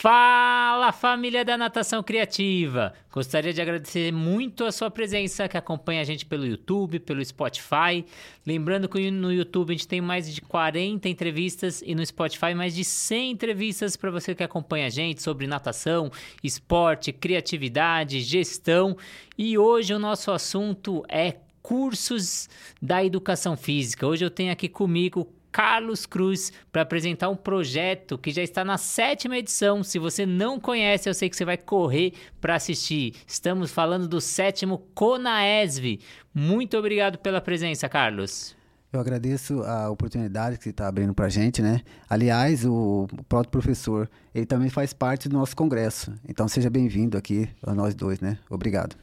Fala família da Natação Criativa! Gostaria de agradecer muito a sua presença que acompanha a gente pelo YouTube, pelo Spotify. Lembrando que no YouTube a gente tem mais de 40 entrevistas e no Spotify mais de 100 entrevistas para você que acompanha a gente sobre natação, esporte, criatividade, gestão. E hoje o nosso assunto é cursos da educação física. Hoje eu tenho aqui comigo Carlos Cruz para apresentar um projeto que já está na sétima edição. Se você não conhece, eu sei que você vai correr para assistir. Estamos falando do sétimo Conaesv. Muito obrigado pela presença, Carlos. Eu agradeço a oportunidade que você está abrindo para a gente, né? Aliás, o, próprio professor, ele também faz parte do nosso congresso. Então, seja bem-vindo aqui a nós dois, né? Obrigado.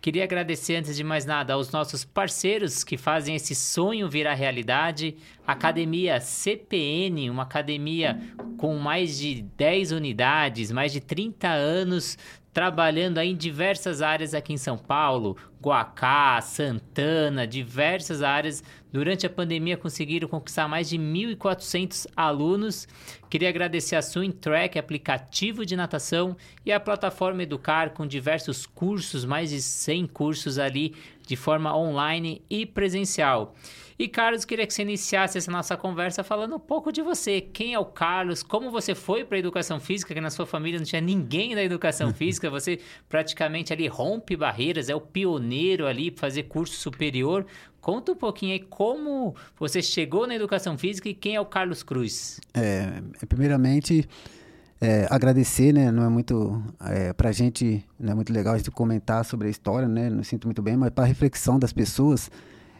Queria agradecer, antes de mais nada, aos nossos parceiros que fazem esse sonho virar realidade. Academia CPN, uma academia com mais de 10 unidades, mais de 30 anos trabalhando em diversas áreas aqui em São Paulo, Guacá, Santana, diversas áreas. Durante a pandemia conseguiram conquistar mais de 1.400 alunos. Queria agradecer a Swing Track, aplicativo de natação, e a plataforma Educar, com diversos cursos, mais de 100 cursos ali de forma online e presencial. E Carlos, queria que você iniciasse essa nossa conversa falando um pouco de você. Quem é o Carlos? Como você foi para a educação física? Que na sua família não tinha ninguém da educação física. Você praticamente ali rompe barreiras, é o pioneiro ali para fazer curso superior. Conta um pouquinho aí como você chegou na educação física e quem é o Carlos Cruz. É, primeiramente, é, agradecer, né? Não é muito é, para a gente não é muito legal a gente comentar sobre a história, né? Não sinto muito bem, mas para reflexão das pessoas,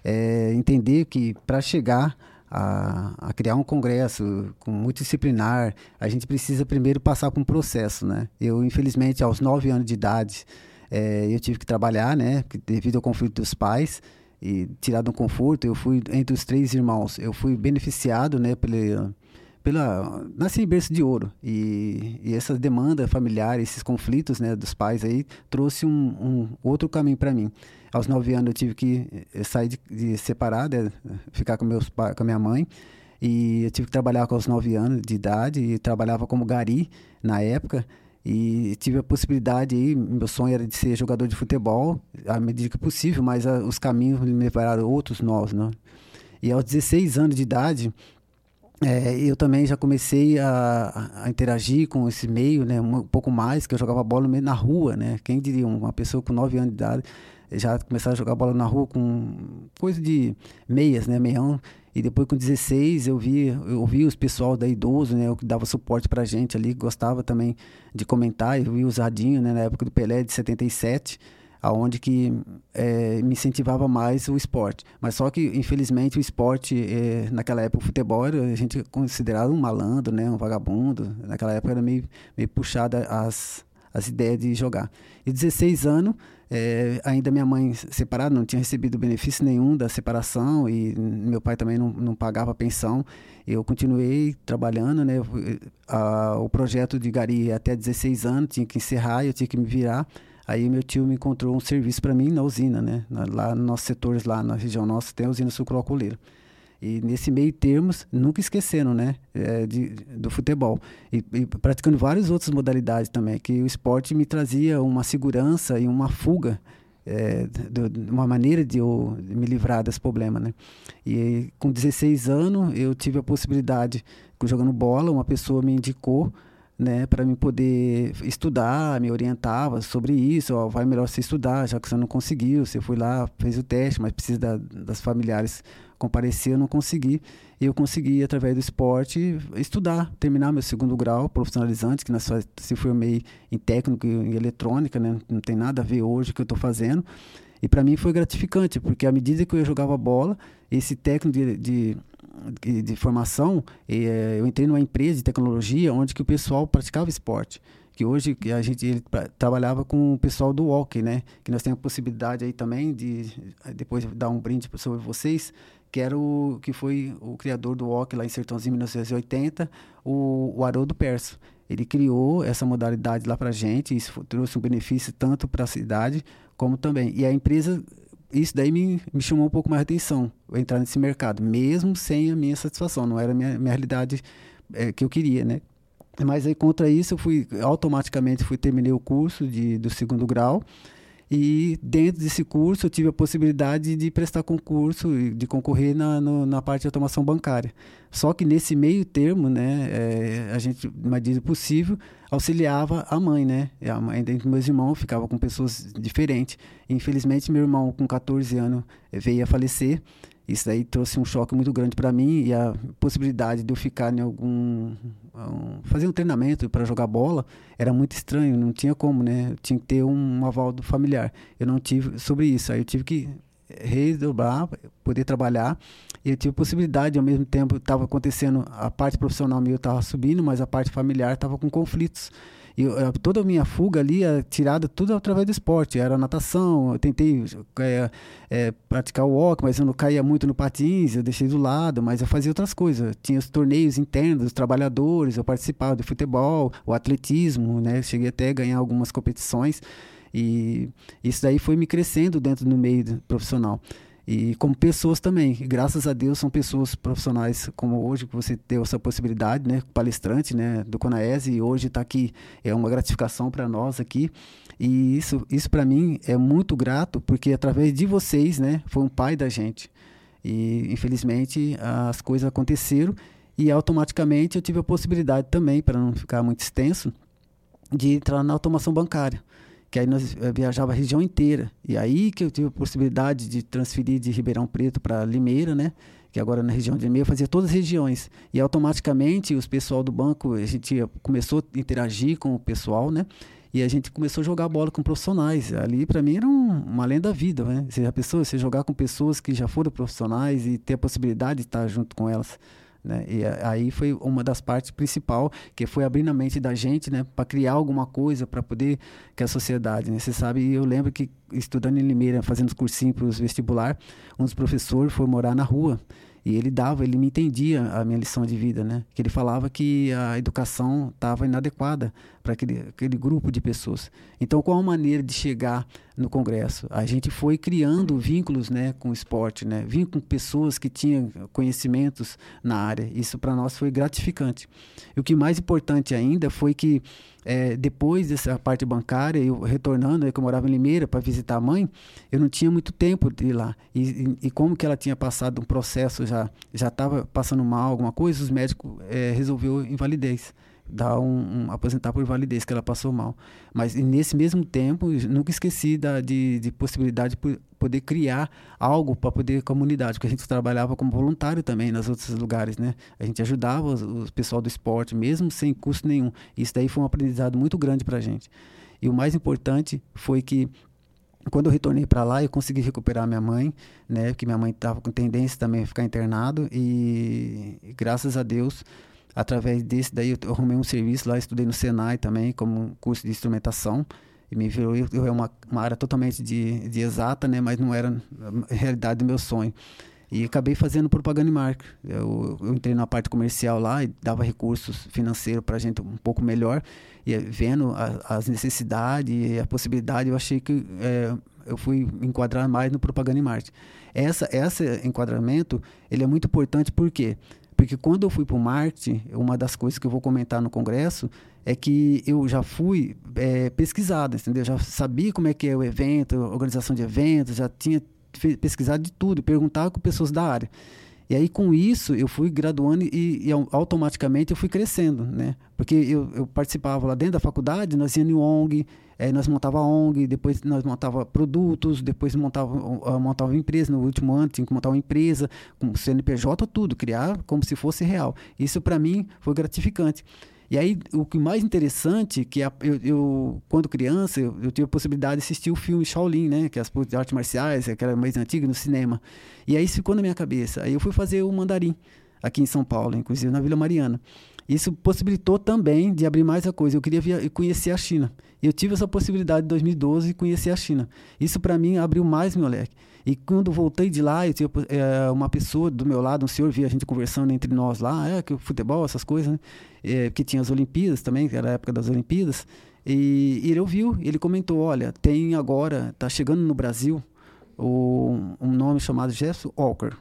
é, entender que para chegar a, a, criar um congresso com multidisciplinar, a gente precisa primeiro passar por um processo, né? Eu, infelizmente, aos nove anos de idade, é, eu tive que trabalhar, né? Devido ao conflito dos pais e tirado um conforto, eu fui entre os três irmãos, eu fui beneficiado, né? Pela, pela nasci em berço de ouro e, e essa demanda familiar, esses conflitos, né? Dos pais aí trouxe um, um outro caminho para mim. Aos nove anos eu tive que eh, sair de, de separar, de, ficar com, meus, com a minha mãe. E eu tive que trabalhar com os nove anos de idade e trabalhava como gari na época. E tive a possibilidade aí, meu sonho era de ser jogador de futebol, à medida que possível, mas a, os caminhos me levaram outros novos, né? E aos 16 anos de idade, é, eu também já comecei a, a, interagir com esse meio, né? Um pouco mais, que eu jogava bola na rua, né? Quem diria, uma pessoa com 9 anos de idade já começaram a jogar bola na rua com coisa de meias, né, meião. E depois com 16 eu vi, eu vi os pessoal da idoso, né, que dava suporte pra gente ali, gostava também de comentar. Eu vi o Zadinho, né, na época do Pelé de 77, aonde que é, me incentivava mais o esporte. Mas só que infelizmente o esporte é, naquela época o futebol a gente considerava um malandro, né, um vagabundo. Naquela época era meio meio puxada as as ideias de jogar. E 16 anos é, ainda minha mãe separada, não tinha recebido benefício nenhum da separação e meu pai também não, não pagava pensão. Eu continuei trabalhando, né? A, o projeto de Gari até 16 anos, tinha que encerrar, eu tinha que me virar. Aí meu tio me encontrou um serviço para mim na usina, né? Lá nos nossos setores, lá na região nossa, tem a usina sucroalcooleira. E nesse meio termos, nunca esquecendo, né, é, de, do futebol. E, e, praticando várias outras modalidades também, que o esporte me trazia uma segurança e uma fuga, é, de, uma maneira de eu me livrar desse problema, né. E com 16 anos, eu tive a possibilidade, jogando bola, uma pessoa me indicou, né, para me poder estudar, me orientava sobre isso, ó, vai melhor você estudar, já que você não conseguiu, você foi lá, fez o teste, mas precisa da, das familiares comparecer, eu não consegui. E eu consegui, através do esporte, estudar, terminar meu segundo grau profissionalizante, que nós se formei em técnico em eletrônica, né? não tem nada a ver hoje o que eu estou fazendo. E para mim foi gratificante, porque à medida que eu jogava bola, esse técnico de, de, de, formação, eh, eu entrei numa empresa de tecnologia onde que o pessoal praticava esporte que hoje a gente trabalhava com o pessoal do hockey, né? Que nós temos a possibilidade aí também de depois dar um brinde sobre vocês, que era o que foi o criador do hockey lá em Sertãozinho, em 1980, o, o Haroldo Perso. Ele criou essa modalidade lá para gente, isso trouxe um benefício tanto para a cidade como também. E a empresa, isso daí me, me chamou um pouco mais de atenção, entrar nesse mercado, mesmo sem a minha satisfação, não era a minha, minha realidade é, que eu queria, né? Mas aí contra isso eu fui automaticamente fui terminei o curso de, do segundo grau e dentro desse curso eu tive a possibilidade de prestar concurso e de concorrer na, no, na parte de automação bancária. Só que nesse meio termo, né, é, a gente, na medida possível, auxiliava a mãe, né? A mãe dos meus irmãos ficava com pessoas diferentes. Infelizmente, meu irmão, com 14 anos, veio a falecer. Isso aí trouxe um choque muito grande para mim e a possibilidade de eu ficar em algum um, fazer um treinamento para jogar bola era muito estranho, não tinha como, né? Eu tinha que ter um, um aval do familiar. Eu não tive sobre isso, aí eu tive que redobrar, poder trabalhar. E eu tive possibilidade, ao mesmo tempo estava acontecendo, a parte profissional minha estava subindo, mas a parte familiar estava com conflitos. E eu, toda a minha fuga ali é tirada tudo através do esporte. Era natação, eu tentei é, é, praticar o walk, mas eu não caía muito no patins, eu deixei do lado, mas eu fazia outras coisas. Tinha os torneios internos dos trabalhadores, eu participava do futebol, o atletismo, né? Cheguei até a ganhar algumas competições. E isso daí foi me crescendo dentro do meio profissional e como pessoas também. Graças a Deus são pessoas profissionais como hoje que você deu essa possibilidade, né, palestrante, né, do Conaese e hoje está aqui é uma gratificação para nós aqui. E isso isso para mim é muito grato porque através de vocês, né, foi um pai da gente. E infelizmente as coisas aconteceram e automaticamente eu tive a possibilidade também, para não ficar muito extenso, de entrar na automação bancária que aí nós eh, viajava a região inteira. E aí que eu tive a possibilidade de transferir de Ribeirão Preto para Limeira, né? Que agora na região de Limeira fazia todas as regiões. E automaticamente os pessoal do banco, a gente começou a interagir com o pessoal, né? E a gente começou a jogar bola com profissionais. Ali, para mim, era um, uma lenda da vida, né? Você já pensou, você jogar com pessoas que já foram profissionais e ter a possibilidade de estar junto com elas. Né? E aí foi uma das partes principal que foi abrindo a mente da gente, né, para criar alguma coisa para poder que a sociedade, né? Você sabe, eu lembro que estudando em Limeira, fazendo os cursinhos para os vestibular, um dos professores foi morar na rua e ele dava, ele me entendia a minha lição de vida, né? Que ele falava que a educação estava inadequada para aquele, aquele grupo de pessoas. Então, qual a maneira de chegar no Congresso? A gente foi criando vínculos, né, com o esporte, né? Vínculos com pessoas que tinham conhecimentos na área. Isso para nós foi gratificante. E o que mais importante ainda foi que é, depois dessa parte bancária, eu retornando, eu, que eu morava em Limeira para visitar a mãe, eu não tinha muito tempo de ir lá. E, e, e como que ela tinha passado um processo, já já estava passando mal, alguma coisa, os médicos é, resolveu invalidez dar um, um, aposentar por validez que ela passou mal. Mas nesse mesmo tempo nunca esqueci da de, de possibilidade de poder criar algo para poder comunidade porque a gente trabalhava como voluntário também nas outros lugares né? A gente ajudava o pessoal do esporte mesmo sem custo nenhum. Isso daí foi um aprendizado muito grande para a gente. E o mais importante foi que quando eu retornei para lá, eu consegui recuperar minha mãe, né? Porque minha mãe estava com tendência também a ficar internado e, e graças a Deus através desse daí eu arrumei um serviço lá, estudei no Senai também, como curso de instrumentação, e me virou, eu, é uma, uma área totalmente de, de exata, né, mas não era a realidade do meu sonho. E acabei fazendo propaganda e marca. Eu, eu entrei na parte comercial lá e dava recursos financeiros para a gente um pouco melhor. E vendo a, as necessidades e a possibilidade, eu achei que é, eu fui enquadrar mais no propaganda e marketing. Essa, esse enquadramento ele é muito importante porque porque quando eu fui para o marketing, uma das coisas que eu vou comentar no congresso é que eu já fui é, pesquisado, entendeu? Já sabia como é que é o evento, organização de eventos, já tinha pesquisado de tudo, perguntava com pessoas da área. E aí, com isso, eu fui graduando e, e automaticamente eu fui crescendo, né? Porque eu, eu, participava lá dentro da faculdade, nós íamos em ONG, é, nós montava ONG, depois nós montava produtos, depois montava, montava empresa, no último ano tinha que montar uma empresa, com CNPJ, tudo, criar como se fosse real. Isso, para mim, foi gratificante. E aí, o que mais interessante, que eu, eu quando criança, eu, eu, tive a possibilidade de assistir o filme Shaolin, né? Que é as artes marciais, aquela mais antiga, no cinema. E aí isso ficou na minha cabeça. Aí eu fui fazer o mandarim, aqui em São Paulo, inclusive na Vila Mariana. Isso possibilitou também de abrir mais a coisa. Eu queria via, conhecer a China. E eu tive essa possibilidade em 2012 de conhecer a China. Isso para mim abriu mais meu leque. E quando voltei de lá, eu tinha é, uma pessoa do meu lado, um senhor, via a gente conversando entre nós lá, é, que o futebol, essas coisas, né? É, que tinha as Olimpíadas também, que era a época das Olimpíadas. E, e ele ouviu, ele comentou: olha, tem agora, tá chegando no Brasil o, um nome chamado Jess Walker.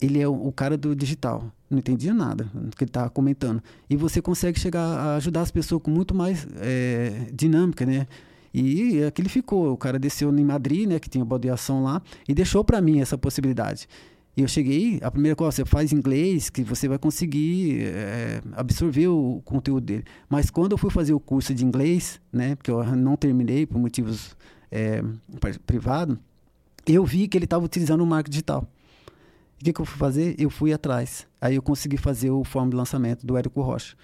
Ele é o, o cara do digital. não entendia nada do que ele estava comentando. E você consegue chegar a ajudar as pessoas com muito mais é, dinâmica, né? E aquele ficou. O cara desceu em Madrid, né, que tinha baldeação lá, e deixou para mim essa possibilidade. E eu cheguei, a primeira coisa, você faz inglês, que você vai conseguir é, absorver o conteúdo dele. Mas quando eu fui fazer o curso de inglês, né, porque eu não terminei por motivos é, privados, eu vi que ele estava utilizando o marketing digital. O que, que eu fui fazer? Eu fui atrás. Aí eu consegui fazer o form de lançamento do Érico Rocha.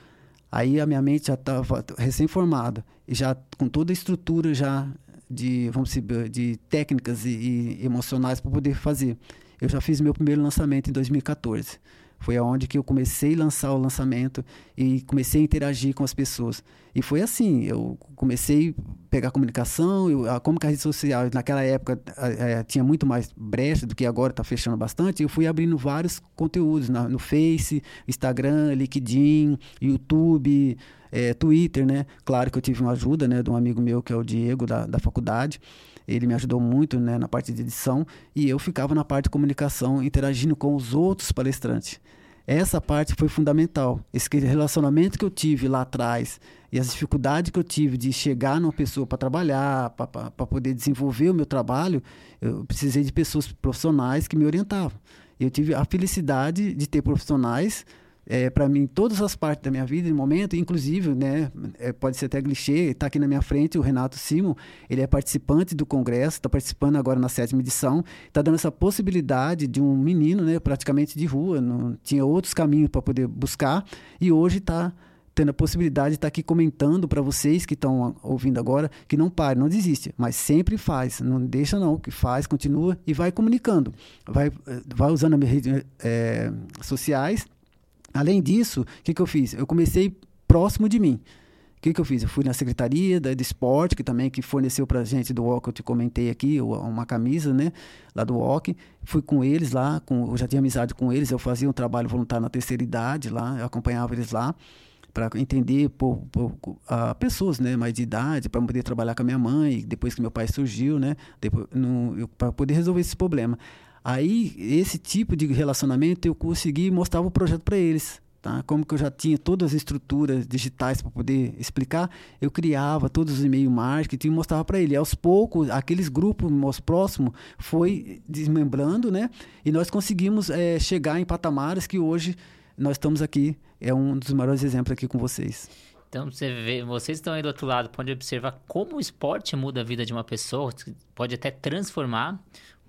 Aí a minha mente já estava recém-formada e já com toda a estrutura já de, vamos dizer, de técnicas e, e emocionais para poder fazer. Eu já fiz meu primeiro lançamento em 2014. Foi aonde que eu comecei a lançar o lançamento e comecei a interagir com as pessoas. E foi assim, eu comecei a pegar comunicação, eu, a, como que a rede social, naquela época é, tinha muito mais brecha do que agora está fechando bastante, eu fui abrindo vários conteúdos na, no Face, Instagram, LinkedIn, YouTube, é, Twitter, né? Claro que eu tive uma ajuda, né, de um amigo meu que é o Diego da, da faculdade, ele me ajudou muito né, na parte de edição e eu ficava na parte de comunicação, interagindo com os outros palestrantes. Essa parte foi fundamental. Esse relacionamento que eu tive lá atrás e as dificuldades que eu tive de chegar numa pessoa para trabalhar, para poder desenvolver o meu trabalho, eu precisei de pessoas profissionais que me orientavam. Eu tive a felicidade de ter profissionais é, para mim todas as partes da minha vida, no momento, inclusive, né, é, pode ser até clichê, está aqui na minha frente o Renato Simon, ele é participante do congresso, está participando agora na sétima edição, está dando essa possibilidade de um menino, né, praticamente de rua, não tinha outros caminhos para poder buscar e hoje está tendo a possibilidade de estar tá aqui comentando para vocês que estão ouvindo agora que não pare, não desiste, mas sempre faz, não deixa não, que faz, continua e vai comunicando, vai, vai usando as redes é, sociais Além disso, o que, que eu fiz? Eu comecei próximo de mim. O que, que eu fiz? Eu fui na secretaria da, de esporte, que também que forneceu para gente do walk, eu te comentei aqui, uma camisa, né? Lá do walk. Fui com eles lá, com, eu já tinha amizade com eles, eu fazia um trabalho voluntário na terceira idade lá, eu acompanhava eles lá para entender por, por uh, pessoas né, mais de idade, para poder trabalhar com a minha mãe, depois que meu pai surgiu, né? Para poder resolver esse problema. Aí, esse tipo de relacionamento, eu consegui mostrar o projeto para eles. Tá? Como que eu já tinha todas as estruturas digitais para poder explicar, eu criava todos os e-mail marketing e mostrava para ele. E aos poucos, aqueles grupos mais próximos foi desmembrando, né? E nós conseguimos é, chegar em patamares que hoje nós estamos aqui. É um dos maiores exemplos aqui com vocês. Então, você vê, vocês estão aí do outro lado, pode observar como o esporte muda a vida de uma pessoa, pode até transformar.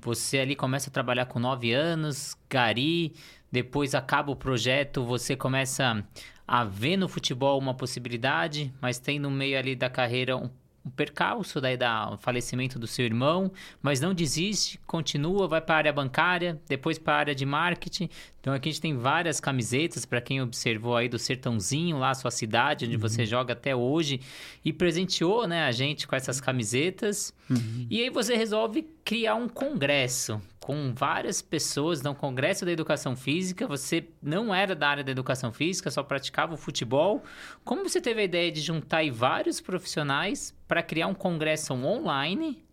Você ali começa a trabalhar com 9 anos, gari, depois acaba o projeto, você começa a ver no futebol uma possibilidade, mas tem no meio ali da carreira um um percalço daí da falecimento do seu irmão, mas não desiste, continua, vai para a área bancária, depois para a área de marketing. Então aqui a gente tem várias camisetas para quem observou aí do Sertãozinho, lá a sua cidade, onde uhum. você joga até hoje, e presenteou, né, a gente com essas camisetas. Uhum. E aí você resolve criar um congresso com várias pessoas, no Congresso da Educação Física. Você não era da área da educação física, só praticava o futebol. Como você teve a ideia de juntar vários profissionais para criar um congresso online?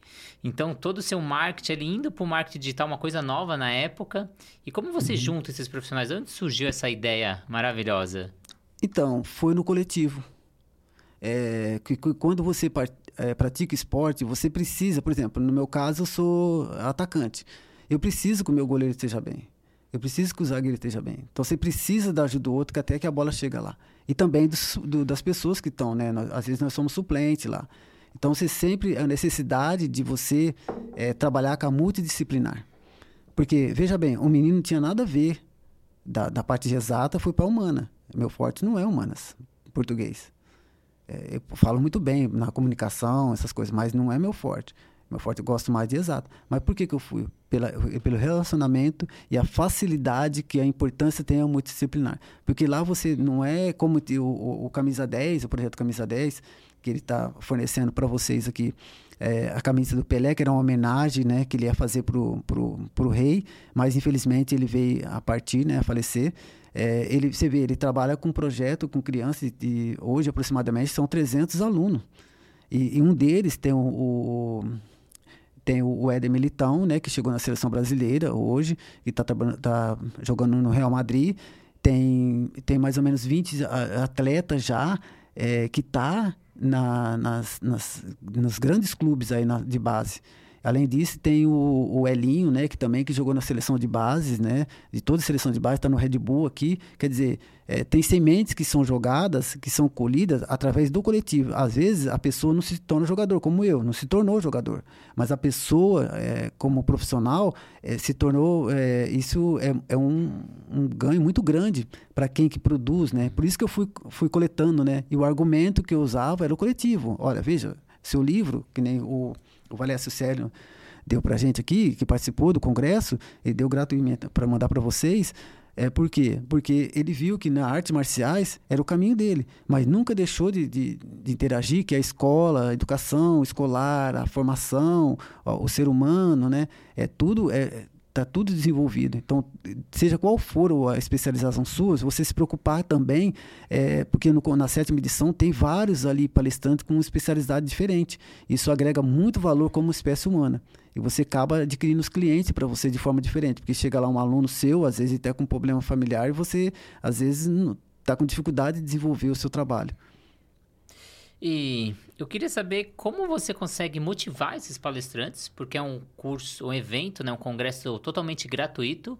Então, todo o seu marketing ali indo para o marketing digital, uma coisa nova na época. E como você uhum. junta esses profissionais? Onde surgiu essa ideia maravilhosa? Então, foi no coletivo. É, que, que, quando você é, pratica esporte, você precisa, por exemplo, no meu caso, eu sou atacante. Eu preciso que o meu goleiro esteja bem. Eu preciso que o zagueiro esteja bem. Então você precisa da ajuda do outro até que a bola chega lá. E também do, do, das pessoas que estão, né? Nós, às vezes nós somos suplentes lá. Então, você sempre a necessidade de você é, trabalhar com a multidisciplinar. Porque, veja bem, o menino não tinha nada a ver da, da parte de exata, foi para humana. Meu forte não é humanas, português. É, eu falo muito bem na comunicação, essas coisas, mas não é meu forte. Meu forte eu gosto mais de exato. Mas por que, que eu fui? Pela, pelo relacionamento e a facilidade que a importância tem ao multidisciplinar. Porque lá você não é como o, o, o Camisa 10, o projeto Camisa 10, que ele está fornecendo para vocês aqui. É, a camisa do Pelé, que era uma homenagem né, que ele ia fazer para o rei, mas infelizmente ele veio a partir, né, a falecer. É, ele, você vê, ele trabalha com um projeto com crianças de hoje aproximadamente são 300 alunos. E, e um deles tem o, o tem o Éder Militão, né, que chegou na seleção brasileira hoje e está tá jogando no Real Madrid tem, tem mais ou menos 20 atletas já é, que tá na, nas, nas, nos grandes clubes aí na, de base. Além disso, tem o, o, Elinho, né, que também que jogou na seleção de bases, né, de toda a seleção de bases, está no Red Bull aqui. Quer dizer, é, tem sementes que são jogadas, que são colhidas através do coletivo. Às vezes, a pessoa não se torna jogador, como eu, não se tornou jogador. Mas a pessoa, é, como profissional, é, se tornou. É, isso é, é um, um, ganho muito grande para quem que produz, né? Por isso que eu fui, fui coletando, né? E o argumento que eu usava era o coletivo. Olha, veja, seu livro, que nem o o Valécio Célio deu para a gente aqui, que participou do congresso, ele deu gratuitamente para mandar para vocês. É, por quê? Porque ele viu que na artes marciais era o caminho dele, mas nunca deixou de, de, de interagir, que a escola, a educação escolar, a formação, o ser humano, né? É tudo, é, Está tudo desenvolvido. Então, seja qual for a especialização sua, você se preocupar também, é, porque no, na sétima edição tem vários ali palestrantes com especialidade diferente. Isso agrega muito valor como espécie humana. E você acaba adquirindo os clientes para você de forma diferente, porque chega lá um aluno seu, às vezes até com um problema familiar, e você, às vezes, está com dificuldade de desenvolver o seu trabalho. E eu queria saber como você consegue motivar esses palestrantes, porque é um curso, um evento, né, um congresso totalmente gratuito.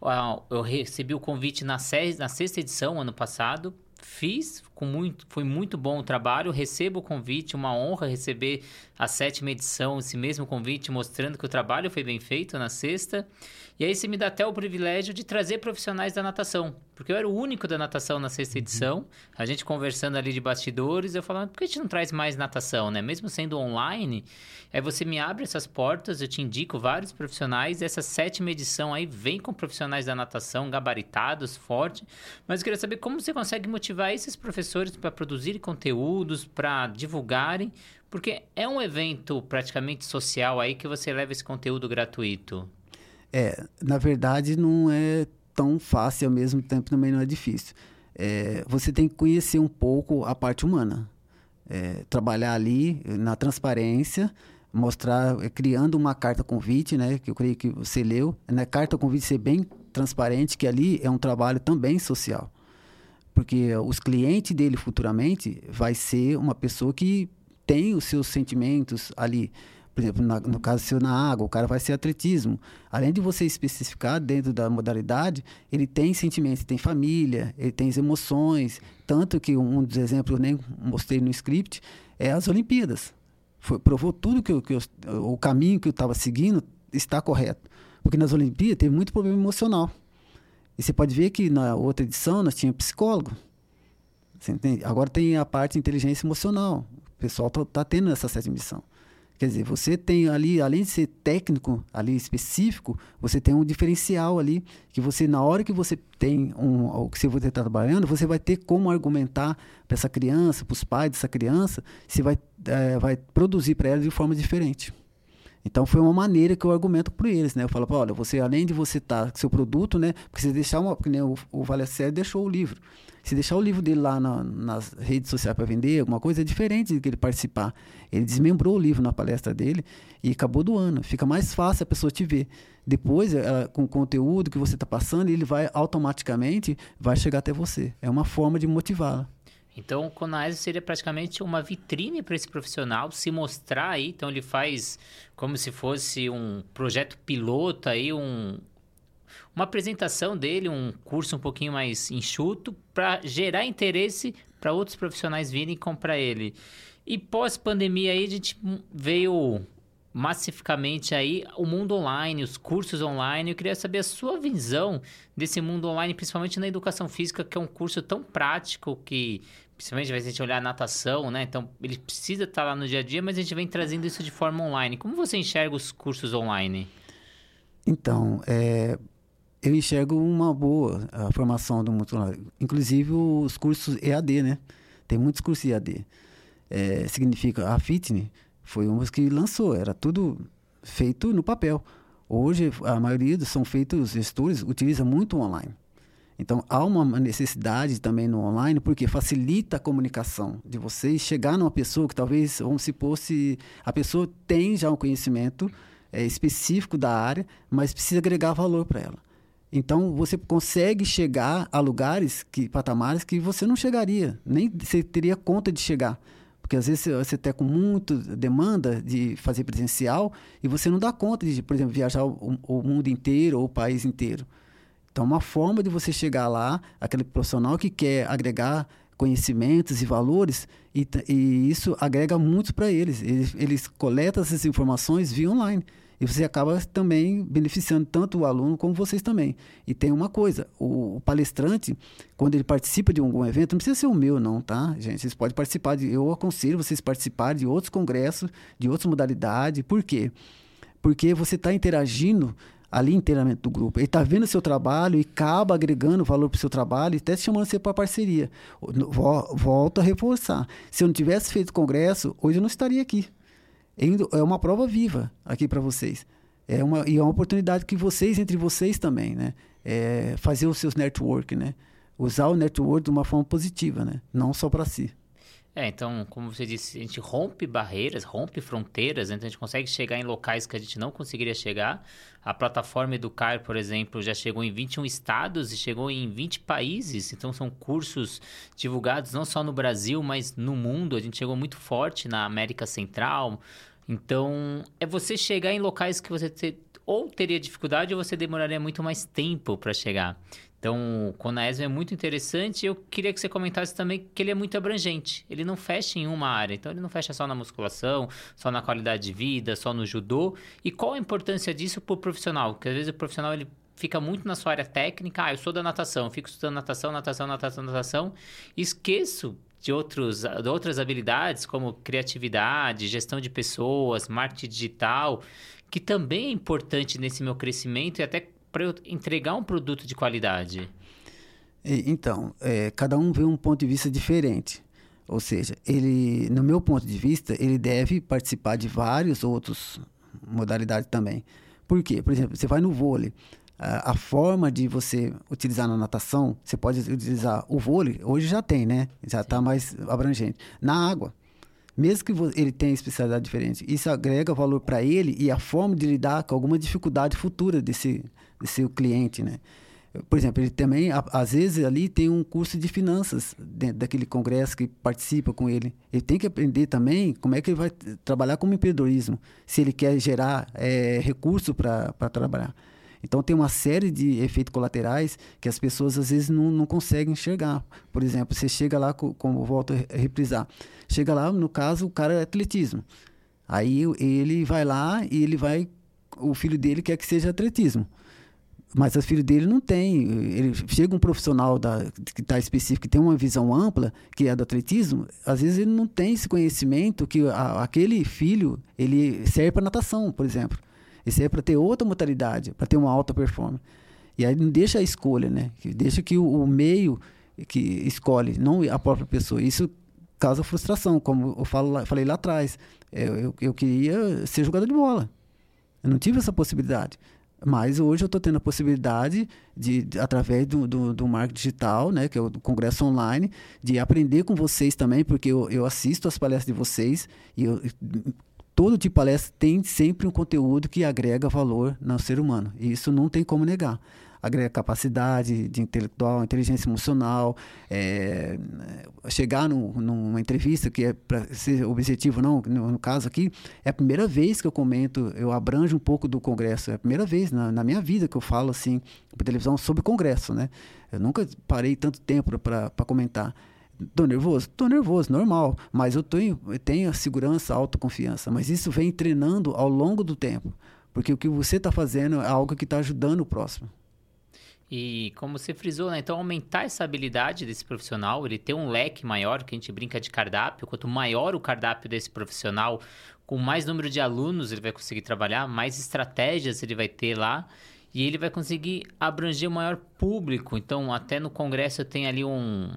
Ah, eu recebi o convite na, na sexta edição, ano passado. Fiz, com muito, foi muito bom o trabalho. Recebo o convite, uma honra receber a sétima edição, esse mesmo convite, mostrando que o trabalho foi bem feito na sexta. E aí você me dá até o privilégio de trazer profissionais da natação, porque eu era o único da natação na sexta uhum. edição. A gente conversando ali de bastidores, eu falando, por que a gente não traz mais natação, né? Mesmo sendo online, aí você me abre essas portas, eu te indico vários profissionais. Essa sétima edição aí vem com profissionais da natação, gabaritados, forte. Mas eu queria saber como você consegue motivar esses professores para produzirem conteúdos, para divulgarem, porque é um evento praticamente social aí que você leva esse conteúdo gratuito. É, na verdade não é tão fácil ao mesmo tempo também não é difícil. É, você tem que conhecer um pouco a parte humana. É, trabalhar ali na transparência, mostrar, é, criando uma carta convite, né, que eu creio que você leu, na carta convite ser bem transparente, que ali é um trabalho também social. Porque os clientes dele futuramente vai ser uma pessoa que tem os seus sentimentos ali por exemplo, na, no caso seu na água, o cara vai ser atletismo. Além de você especificar dentro da modalidade, ele tem sentimentos, tem família, ele tem emoções. Tanto que um dos exemplos eu nem mostrei no script é as Olimpíadas. Foi, provou tudo que, eu, que eu, o caminho que eu estava seguindo está correto. Porque nas Olimpíadas teve muito problema emocional. E você pode ver que na outra edição nós tínhamos psicólogo. Agora tem a parte de inteligência emocional. O pessoal está tá tendo essa sétima edição. Quer dizer, você tem ali, além de ser técnico, ali específico, você tem um diferencial ali, que você, na hora que você tem um, o que você está trabalhando, você vai ter como argumentar para essa criança, para os pais dessa criança, se vai, é, vai produzir para ela de forma diferente. Então foi uma maneira que eu argumento para eles, né? Eu falo, olha, você além de você estar tá seu produto, né? Porque deixar uma, porque né, o, o Vale deixou o livro. Se deixar o livro dele lá na, nas redes sociais para vender, alguma coisa, é diferente de que ele participar. Ele desmembrou o livro na palestra dele e acabou do ano. Fica mais fácil a pessoa te ver. Depois, ela, com o conteúdo que você está passando, ele vai automaticamente vai chegar até você. É uma forma de motivá-la. Então, o Conaes seria praticamente uma vitrine para esse profissional se mostrar aí. Então, ele faz como se fosse um projeto piloto aí, um, uma apresentação dele, um curso um pouquinho mais enxuto, para gerar interesse para outros profissionais virem comprar ele. E pós-pandemia aí, a gente veio massificamente aí o mundo online, os cursos online. Eu queria saber a sua visão desse mundo online, principalmente na educação física, que é um curso tão prático que, principalmente, a gente olhar a natação, né? Então, ele precisa estar lá no dia a dia, mas a gente vem trazendo isso de forma online. Como você enxerga os cursos online? Então, é, eu enxergo uma boa a formação do mundo online. Inclusive os cursos EAD, né? Tem muitos cursos EAD. É, significa a Fitness foi uma que lançou, era tudo feito no papel. Hoje a maioria são feitos gestores utiliza muito online. Então há uma necessidade também no online porque facilita a comunicação de vocês chegar numa pessoa que talvez vamos supor se a pessoa tem já um conhecimento é, específico da área, mas precisa agregar valor para ela. Então você consegue chegar a lugares, que, patamares que você não chegaria, nem você teria conta de chegar. Porque às vezes você está com muita demanda de fazer presencial e você não dá conta de, por exemplo, viajar o, o mundo inteiro ou o país inteiro. Então, uma forma de você chegar lá, aquele profissional que quer agregar conhecimentos e valores, e, e isso agrega muito para eles. eles. Eles coletam essas informações via online. E você acaba também beneficiando tanto o aluno como vocês também. E tem uma coisa, o, o palestrante, quando ele participa de algum evento, não precisa ser o meu não, tá, gente? Vocês podem participar, de, eu aconselho vocês participarem de outros congressos, de outras modalidades. Por quê? Porque você está interagindo ali inteiramente do grupo. Ele está vendo o seu trabalho e acaba agregando valor para o seu trabalho e até chamando você para parceria. Volto a reforçar. Se eu não tivesse feito congresso, hoje eu não estaria aqui é uma prova viva aqui para vocês. É uma, e é uma oportunidade que vocês, entre vocês também, né? É fazer os seus network, né? Usar o network de uma forma positiva, né? Não só para si. É, então, como você disse, a gente rompe barreiras, rompe fronteiras, então a gente consegue chegar em locais que a gente não conseguiria chegar. A plataforma Educar, por exemplo, já chegou em 21 estados e chegou em 20 países, então são cursos divulgados não só no Brasil, mas no mundo. A gente chegou muito forte na América Central, então, é você chegar em locais que você te, ou teria dificuldade ou você demoraria muito mais tempo para chegar. Então, o Conaesmo é muito interessante. Eu queria que você comentasse também que ele é muito abrangente. Ele não fecha em uma área. Então, ele não fecha só na musculação, só na qualidade de vida, só no judô. E qual a importância disso para o profissional? Porque às vezes o profissional ele fica muito na sua área técnica. Ah, eu sou da natação, fico estudando natação, natação, natação, natação. Esqueço de, outros, de outras habilidades, como criatividade, gestão de pessoas, marketing digital, que também é importante nesse meu crescimento e até para eu entregar um produto de qualidade. Então, é, cada um vê um ponto de vista diferente. Ou seja, ele, no meu ponto de vista, ele deve participar de vários outros modalidades também. Por quê? Por exemplo, você vai no vôlei a, forma de você utilizar na natação, você pode utilizar o vôlei, hoje já tem, né? Já está mais abrangente. Na água, mesmo que ele tenha especialidade diferente, isso agrega valor para ele e a forma de lidar com alguma dificuldade futura desse, desse cliente, né? Por exemplo, ele também, às vezes, ali tem um curso de finanças dentro daquele congresso que participa com ele. Ele tem que aprender também como é que ele vai trabalhar como empreendedorismo, se ele quer gerar é, recurso para trabalhar. Então tem uma série de efeitos colaterais que as pessoas às vezes não, não conseguem enxergar. Por exemplo, você chega lá, como volto a reprisar, chega lá, no caso, o cara é atletismo. Aí ele vai lá e ele vai, o filho dele quer que seja atletismo. Mas o filho dele não tem. Ele chega um profissional da, que está específico, que tem uma visão ampla, que é do atletismo, às vezes ele não tem esse conhecimento que a, aquele filho ele serve para natação, por exemplo. Esse é para ter outra modalidade, para ter uma alta performance. E aí não deixa a escolha, né? Deixa que o, o, meio que escolhe, não a própria pessoa. Isso causa frustração, como eu falo, falei lá atrás. Eu, eu, eu queria ser jogador de bola. Eu não tive essa possibilidade. Mas hoje eu estou tendo a possibilidade de, de através do, do, do, marketing digital, né, que é o congresso online, de aprender com vocês também, porque eu, eu assisto as palestras de vocês e eu todo tipo de palestra tem sempre um conteúdo que agrega valor no ser humano. E isso não tem como negar. Agrega capacidade de intelectual, inteligência emocional, é, chegar no, numa entrevista que é para ser objetivo, não, no, no, caso aqui, é a primeira vez que eu comento, eu abranjo um pouco do Congresso, é a primeira vez na, na minha vida que eu falo assim, para televisão sobre Congresso, né? Eu nunca parei tanto tempo para comentar. Tô nervoso? Tô nervoso, normal. Mas eu tenho, eu tenho a segurança, a autoconfiança. Mas isso vem treinando ao longo do tempo. Porque o que você está fazendo é algo que está ajudando o próximo. E como você frisou, né? Então, aumentar essa habilidade desse profissional, ele ter um leque maior, que a gente brinca de cardápio. Quanto maior o cardápio desse profissional, com mais número de alunos ele vai conseguir trabalhar, mais estratégias ele vai ter lá. E ele vai conseguir abranger o maior público. Então, até no congresso eu tenho ali um,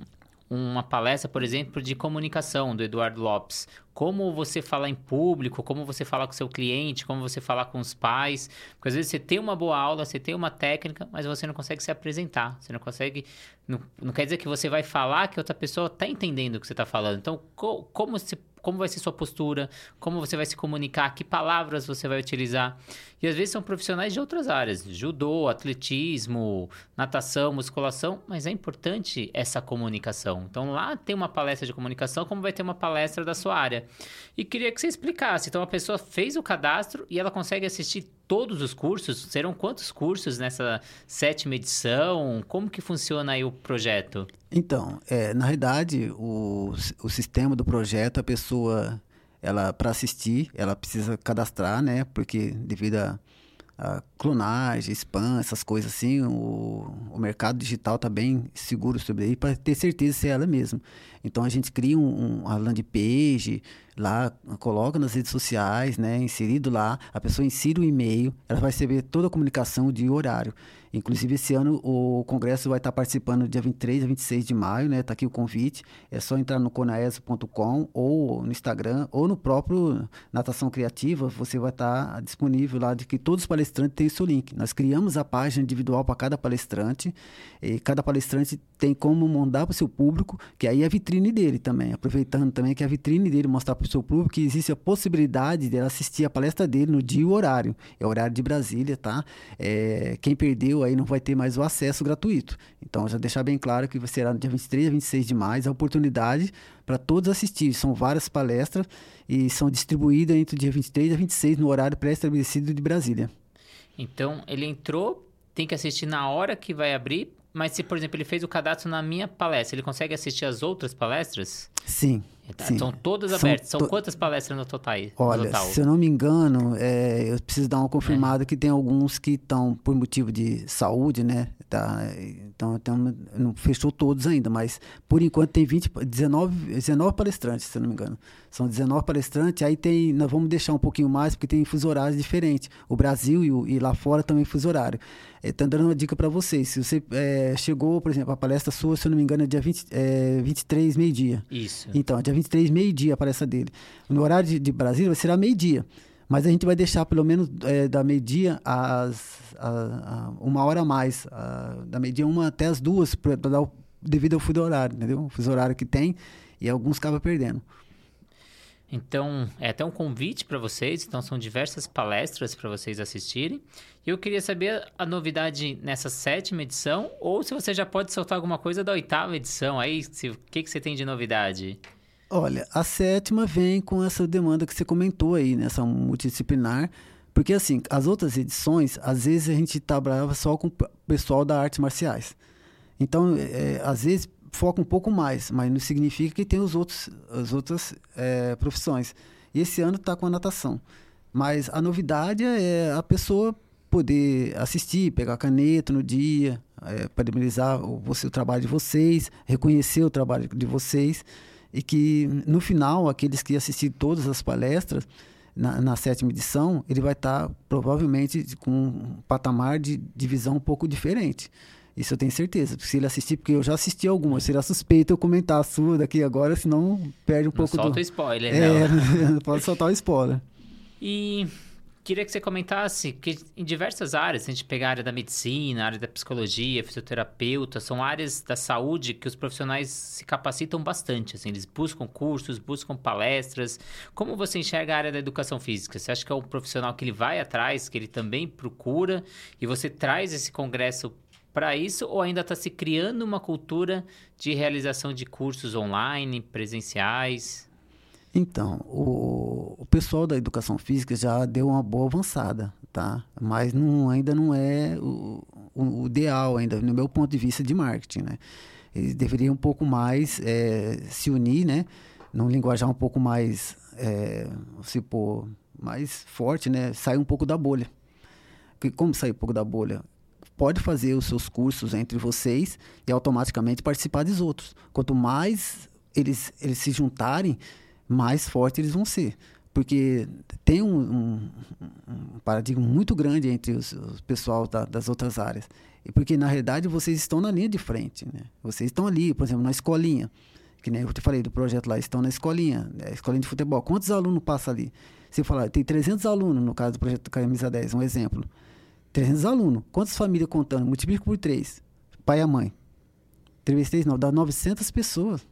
uma palestra, por exemplo, de comunicação do Eduardo Lopes. como você falar em público, como você falar com seu cliente, como você falar com os pais. Porque às vezes você tem uma boa aula, você tem uma técnica, mas você não consegue se apresentar. Você não consegue. Não, não quer dizer que você vai falar que outra pessoa está entendendo o que você está falando. Então, co como se como vai ser sua postura, como você vai se comunicar, que palavras você vai utilizar. E às vezes são profissionais de outras áreas, judô, atletismo, natação, musculação, mas é importante essa comunicação. Então lá tem uma palestra de comunicação, como vai ter uma palestra da sua área. E queria que você explicasse. Então a pessoa fez o cadastro e ela consegue assistir todos os cursos? Serão quantos cursos nessa sétima edição? Como que funciona aí o projeto? Então, é, na realidade, o, o sistema do projeto, a pessoa, ela para assistir, ela precisa cadastrar, né? Porque devido a, a clonagem, spam, essas coisas assim, o, o mercado digital está bem seguro sobre aí para ter certeza se é ela mesma. Então a gente cria um, um, uma landing page, lá, coloca nas redes sociais, né, inserido lá, a pessoa insere o e-mail, ela vai receber toda a comunicação de horário. Inclusive, esse ano o congresso vai estar participando dia 23 a 26 de maio, né? Está aqui o convite. É só entrar no conaeso.com ou no Instagram ou no próprio Natação Criativa. Você vai estar disponível lá de que todos os palestrantes têm o seu link. Nós criamos a página individual para cada palestrante e cada palestrante tem como mandar para o seu público, que aí é a vitrine dele também. Aproveitando também que é a vitrine dele mostrar para o seu público que existe a possibilidade de assistir a palestra dele no dia e horário. É o horário de Brasília, tá? É, quem perdeu aí não vai ter mais o acesso gratuito. Então, já deixar bem claro que será no dia 23 a 26 de maio a oportunidade para todos assistir. São várias palestras e são distribuídas entre o dia 23 a 26 no horário pré-estabelecido de Brasília. Então, ele entrou, tem que assistir na hora que vai abrir, mas se, por exemplo, ele fez o cadastro na minha palestra, ele consegue assistir as outras palestras? Sim. Tá, sim. São todas abertas. São, to... quantas palestras no total? Olha, total? se eu não me engano, é, eu preciso dar uma confirmada é. que tem alguns que estão por motivo de saúde, né? Tá, então, então, não fechou todos ainda, mas por enquanto tem 20, 19, 19 palestrantes, se eu não me engano. São 19 palestrantes, aí tem, nós vamos deixar um pouquinho mais, porque tem fuso horários diferentes. O Brasil e, o, e lá fora também fuso horário. Estou é, dando uma dica para vocês. Se você é, chegou, por exemplo, a palestra sua, se eu não me engano, é dia 20, é, 23, meio-dia. Isso. Então, dia 23, meio-dia a palestra dele. No horário de, de Brasília vai ser meio-dia. Mas a gente vai deixar pelo menos é, da meio-dia às a, a, uma hora a mais. A, da meio-dia uma até as duas, para dar o, devido ao fuso horário, entendeu? O fuso horário que tem e alguns acabam perdendo. Então, é até um convite para vocês. Então, são diversas palestras para vocês assistirem. E eu queria saber a novidade nessa sétima edição, ou se você já pode soltar alguma coisa da oitava edição. Aí, o que, que você tem de novidade? Olha, a sétima vem com essa demanda que você comentou aí, nessa né, multidisciplinar. Porque, assim, as outras edições, às vezes a gente trabalhava só com o pessoal da artes marciais. Então, é, às vezes foca um pouco mais, mas não significa que tem os outros, as outras é, profissões. E esse ano está com a natação. Mas a novidade é a pessoa poder assistir, pegar caneta no dia, é, parabenizar o, o trabalho de vocês, reconhecer o trabalho de vocês e que no final aqueles que assistirem todas as palestras na, na sétima edição, ele vai estar tá, provavelmente com um patamar de, visão um pouco diferente. Isso eu tenho certeza. Se ele assistir, porque eu já assisti algumas, será suspeito eu comentar a sua daqui agora, senão perde um não pouco solta do... o spoiler, é, não. pode soltar o spoiler. E queria que você comentasse que em diversas áreas, se a gente pegar a área da medicina, a área da psicologia, fisioterapeuta, são áreas da saúde que os profissionais se capacitam bastante. Assim, eles buscam cursos, buscam palestras. Como você enxerga a área da educação física? Você acha que é um profissional que ele vai atrás, que ele também procura, e você traz esse congresso para isso ou ainda está se criando uma cultura de realização de cursos online, presenciais? Então, o, o pessoal da educação física já deu uma boa avançada, tá? Mas não, ainda não é o, o, ideal, ainda, no meu ponto de vista de marketing, né? Eles deveriam um pouco mais é, se unir, né? Num linguajar um pouco mais, é, se pôr, mais forte, né? Sair um pouco da bolha. Porque como sair um pouco da bolha? pode fazer os seus cursos entre vocês e automaticamente participar dos outros. Quanto mais eles, eles se juntarem, mais fortes eles vão ser. Porque tem um, um, um paradigma muito grande entre os, os pessoal da, das outras áreas. E porque, na realidade, vocês estão na linha de frente. Né? Vocês estão ali, por exemplo, na escolinha que nem eu te falei do projeto lá, estão na escolinha, é, escolinha de futebol. Quantos alunos passam ali? Você fala, tem 300 alunos no caso do projeto Camisa 10, um exemplo. 300 alunos. Quantas famílias contando? Multiplica por 3. Pai e mãe. 3 3 não, dá 900 pessoas.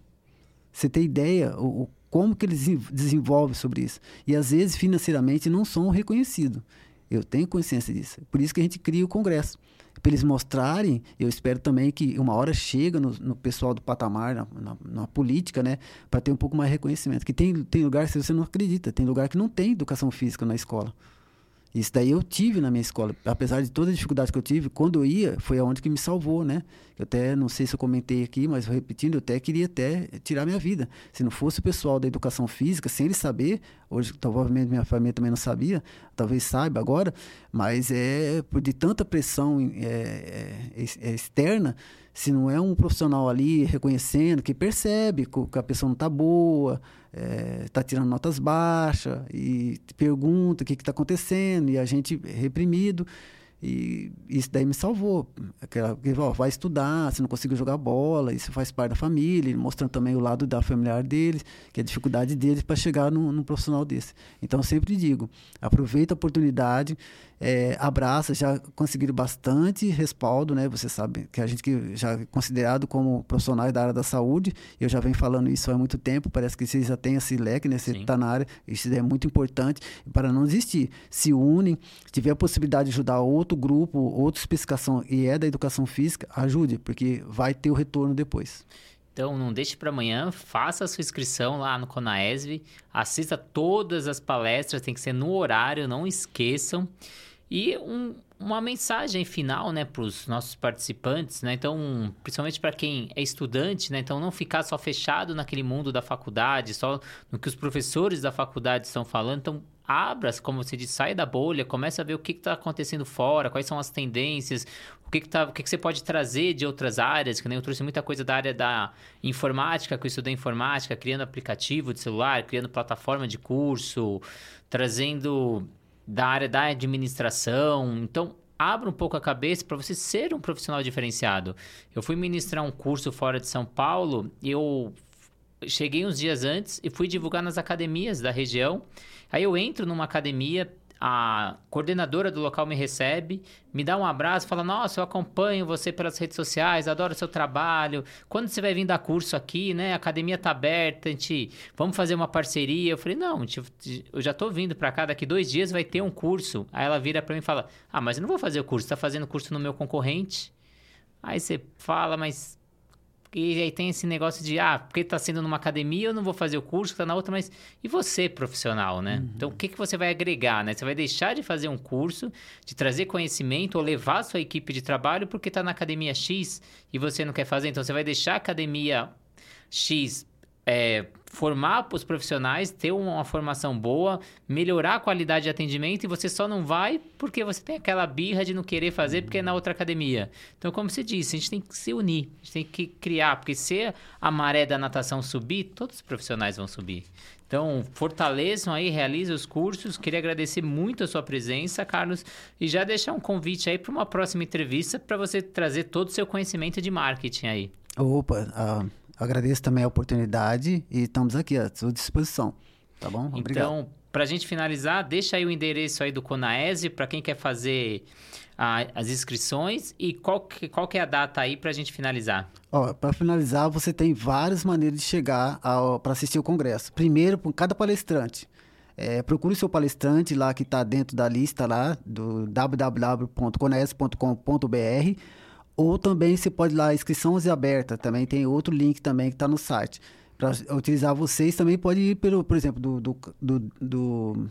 Você tem ideia o, o, como que eles desenvolvem sobre isso. E às vezes financeiramente não são reconhecidos. Eu tenho consciência disso. Por isso que a gente cria o congresso para eles mostrarem, eu espero também que uma hora chega no, no pessoal do patamar, na, na, na política, né, para ter um pouco mais de reconhecimento. Que tem, tem lugar que você não acredita, tem lugar que não tem educação física na escola. Isso daí eu tive na minha escola. Apesar de toda a dificuldade que eu tive, quando eu ia, foi aonde que me salvou, né? Eu até, não sei se eu comentei aqui, mas repetindo, eu até queria até tirar minha vida. Se não fosse o pessoal da educação física, sem ele saber, hoje provavelmente minha família também não sabia, talvez saiba agora, mas é de tanta pressão é, é, é externa, se não é um profissional ali reconhecendo, que percebe que a pessoa não está boa, está é, tirando notas baixas e pergunta o que está acontecendo e a gente reprimido. E isso daí me salvou. Aquela, ó, vai estudar, você não conseguiu jogar bola, isso faz parte da família, mostrando também o lado da familiar deles, que é a dificuldade deles para chegar num, num, profissional desse. Então, sempre digo, aproveita a oportunidade, é, abraça, já conseguiram bastante respaldo, né? Você sabe que a gente que já é considerado como profissionais da área da saúde, eu já venho falando isso há muito tempo, parece que vocês já têm esse leque, né? Você está na área, isso é muito importante para não desistir. Se unem, se tiver a possibilidade de ajudar outro grupo, outra especificação e é da educação física, ajude, porque vai ter o retorno depois. Então não deixe para amanhã, faça a sua inscrição lá no Conaesv, assista todas as palestras, tem que ser no horário, não esqueçam. E um, uma mensagem final, né, para os nossos participantes, né? Então, principalmente para quem é estudante, né? Então, não ficar só fechado naquele mundo da faculdade, só no que os professores da faculdade estão falando. Então, abra, como você disse, sai da bolha, comece a ver o que está acontecendo fora, quais são as tendências, o que, que, tá, o que, que você pode trazer de outras áreas, que nem eu trouxe muita coisa da área da informática, que eu estudei informática, criando aplicativo de celular, criando plataforma de curso, trazendo da área da administração. Então, abra um pouco a cabeça para você ser um profissional diferenciado. Eu fui ministrar um curso fora de São Paulo, eu cheguei uns dias antes e fui divulgar nas academias da região. Aí eu entro numa academia, a coordenadora do local me recebe, me dá um abraço, fala: Nossa, eu acompanho você pelas redes sociais, adoro seu trabalho. Quando você vai vir dar curso aqui, né? A academia tá aberta, a gente, vamos fazer uma parceria. Eu falei: Não, eu já tô vindo para cá, daqui dois dias vai ter um curso. Aí ela vira para mim e fala: Ah, mas eu não vou fazer o curso, tá fazendo curso no meu concorrente. Aí você fala, mas e aí tem esse negócio de, ah, porque está sendo numa academia, eu não vou fazer o curso, está na outra, mas e você, profissional, né? Uhum. Então, o que, que você vai agregar, né? Você vai deixar de fazer um curso, de trazer conhecimento ou levar a sua equipe de trabalho porque está na academia X e você não quer fazer. Então, você vai deixar a academia X é, formar os profissionais, ter uma formação boa, melhorar a qualidade de atendimento e você só não vai porque você tem aquela birra de não querer fazer porque é na outra academia. Então, como você disse, a gente tem que se unir, a gente tem que criar, porque se a maré da natação subir, todos os profissionais vão subir. Então, fortaleçam aí, realizem os cursos. Queria agradecer muito a sua presença, Carlos, e já deixar um convite aí para uma próxima entrevista para você trazer todo o seu conhecimento de marketing aí. Opa, uh agradeço também a oportunidade e estamos aqui à sua disposição. Tá bom? Obrigado. Então, para a gente finalizar, deixa aí o endereço aí do Conaese para quem quer fazer a, as inscrições e qual que, qual que é a data aí para a gente finalizar? Para finalizar, você tem várias maneiras de chegar para assistir o congresso. Primeiro, por cada palestrante. É, procure o seu palestrante lá que está dentro da lista lá do www.conaes.com.br ou também você pode ir lá, inscrições aberta, também tem outro link também que está no site. Para utilizar vocês, também pode ir pelo, por exemplo, do, do, do, do,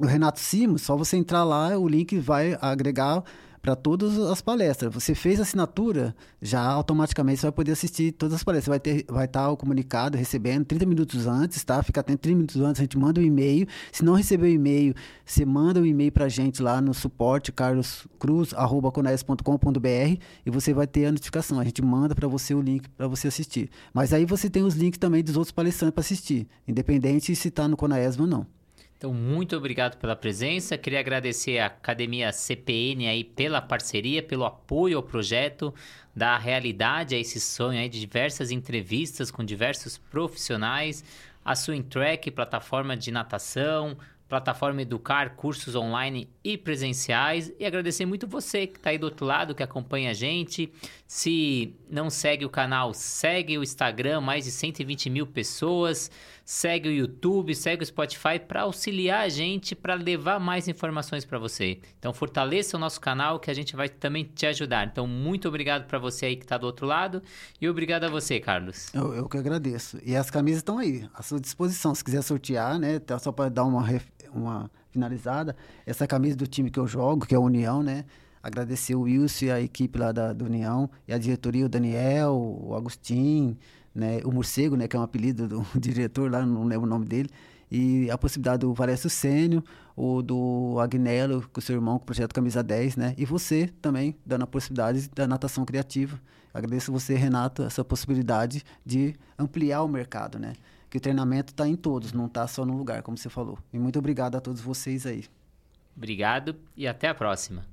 Renato Simos, só você entrar lá, o link vai agregar para todas as palestras. Você fez assinatura, já automaticamente você vai poder assistir todas as palestras. Vai ter, vai estar o comunicado recebendo 30 minutos antes, tá? Fica atento 30 minutos antes, a gente manda um e-mail. Se não receber o e-mail, você manda o um e-mail para a gente lá no suporte carloscruz@cones.com.br e você vai ter a notificação. A gente manda para você o link para você assistir. Mas aí você tem os links também dos outros palestrantes para assistir, independente se está no Conaesma ou não. Então, muito obrigado pela presença. Queria agradecer a Academia CPN aí pela parceria, pelo apoio ao projeto, dar realidade a esse sonho aí de diversas entrevistas com diversos profissionais, a Swing Track, plataforma de natação, plataforma Educar, cursos online e presenciais. E agradecer muito você que está aí do outro lado, que acompanha a gente. Se não segue o canal, segue o Instagram, mais de 120 mil pessoas. Segue o YouTube, segue o Spotify para auxiliar a gente, para levar mais informações para você. Então fortaleça o nosso canal que a gente vai também te ajudar. Então muito obrigado para você aí que está do outro lado e obrigado a você, Carlos. Eu, eu que agradeço. E as camisas estão aí, à sua disposição. Se quiser sortear, né? Tá só para dar uma, uma finalizada. Essa camisa do time que eu jogo, que é a União, né? Agradecer o Wilson e a equipe lá da, da União, e a diretoria, o Daniel, o Agostinho, né? o Morcego, né? que é um apelido do diretor lá, não lembro o nome dele. E a possibilidade do Valécio Sênio, o do Agnello, com o seu irmão, com o projeto Camisa 10, né? E você também, dando a possibilidade da natação criativa. Agradeço você, Renato, essa possibilidade de ampliar o mercado, né? que o treinamento está em todos, não está só no lugar, como você falou. E muito obrigado a todos vocês aí. Obrigado e até a próxima.